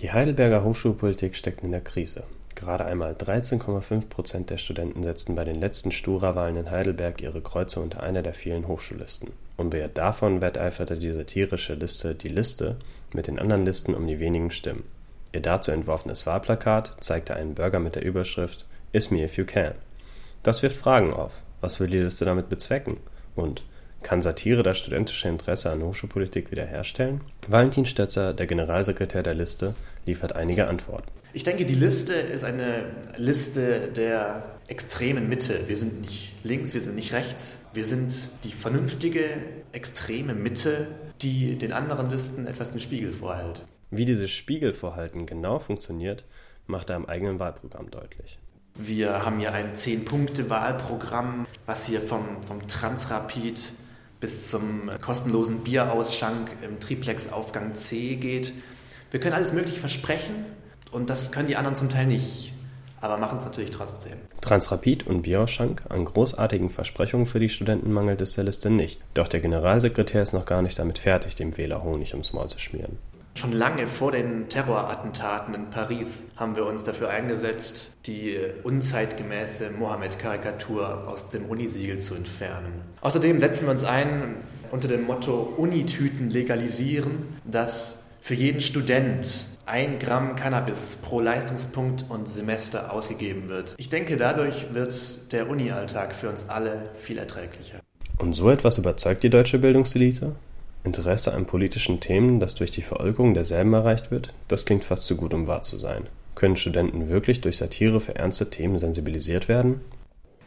Die Heidelberger Hochschulpolitik steckt in der Krise. Gerade einmal 13,5 Prozent der Studenten setzten bei den letzten Stura-Wahlen in Heidelberg ihre Kreuze unter einer der vielen Hochschullisten. Unbeirrt davon wetteiferte die satirische Liste Die Liste mit den anderen Listen um die wenigen Stimmen. Ihr dazu entworfenes Wahlplakat zeigte einen Bürger mit der Überschrift Is me if you can. Das wirft Fragen auf. Was will die Liste damit bezwecken? Und kann Satire das studentische Interesse an Hochschulpolitik wiederherstellen? Valentin Stötzer, der Generalsekretär der Liste, liefert einige Antworten. Ich denke, die Liste ist eine Liste der extremen Mitte. Wir sind nicht links, wir sind nicht rechts. Wir sind die vernünftige, extreme Mitte, die den anderen Listen etwas den Spiegel vorhält. Wie dieses Spiegelvorhalten genau funktioniert, macht er im eigenen Wahlprogramm deutlich. Wir haben hier ein 10-Punkte-Wahlprogramm, was hier vom, vom Transrapid bis zum kostenlosen Bierausschank im Triplex-Aufgang C geht. Wir können alles Mögliche versprechen und das können die anderen zum Teil nicht, aber machen es natürlich trotzdem. Transrapid und Bierausschank, an großartigen Versprechungen für die Studenten mangelt es der Liste nicht. Doch der Generalsekretär ist noch gar nicht damit fertig, dem Wähler Honig ums Maul zu schmieren. Schon lange vor den Terrorattentaten in Paris haben wir uns dafür eingesetzt, die unzeitgemäße Mohammed-Karikatur aus dem Unisiegel zu entfernen. Außerdem setzen wir uns ein unter dem Motto Unitüten legalisieren, dass für jeden Student ein Gramm Cannabis pro Leistungspunkt und Semester ausgegeben wird. Ich denke, dadurch wird der Uni-Alltag für uns alle viel erträglicher. Und so etwas überzeugt die deutsche Bildungselite? Interesse an politischen Themen, das durch die Veräugerung derselben erreicht wird, das klingt fast zu gut, um wahr zu sein. Können Studenten wirklich durch Satire für ernste Themen sensibilisiert werden?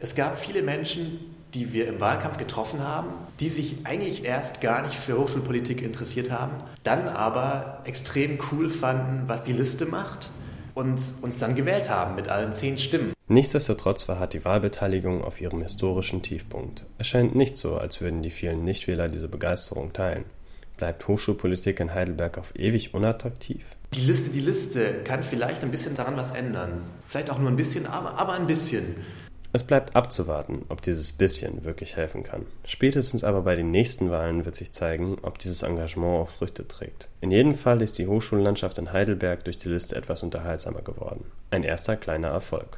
Es gab viele Menschen, die wir im Wahlkampf getroffen haben, die sich eigentlich erst gar nicht für Hochschulpolitik interessiert haben, dann aber extrem cool fanden, was die Liste macht und uns dann gewählt haben mit allen zehn Stimmen. Nichtsdestotrotz verharrt die Wahlbeteiligung auf ihrem historischen Tiefpunkt. Es scheint nicht so, als würden die vielen Nichtwähler diese Begeisterung teilen. Bleibt Hochschulpolitik in Heidelberg auf ewig unattraktiv? Die Liste, die Liste kann vielleicht ein bisschen daran was ändern. Vielleicht auch nur ein bisschen, aber, aber ein bisschen. Es bleibt abzuwarten, ob dieses bisschen wirklich helfen kann. Spätestens aber bei den nächsten Wahlen wird sich zeigen, ob dieses Engagement auch Früchte trägt. In jedem Fall ist die Hochschullandschaft in Heidelberg durch die Liste etwas unterhaltsamer geworden. Ein erster kleiner Erfolg.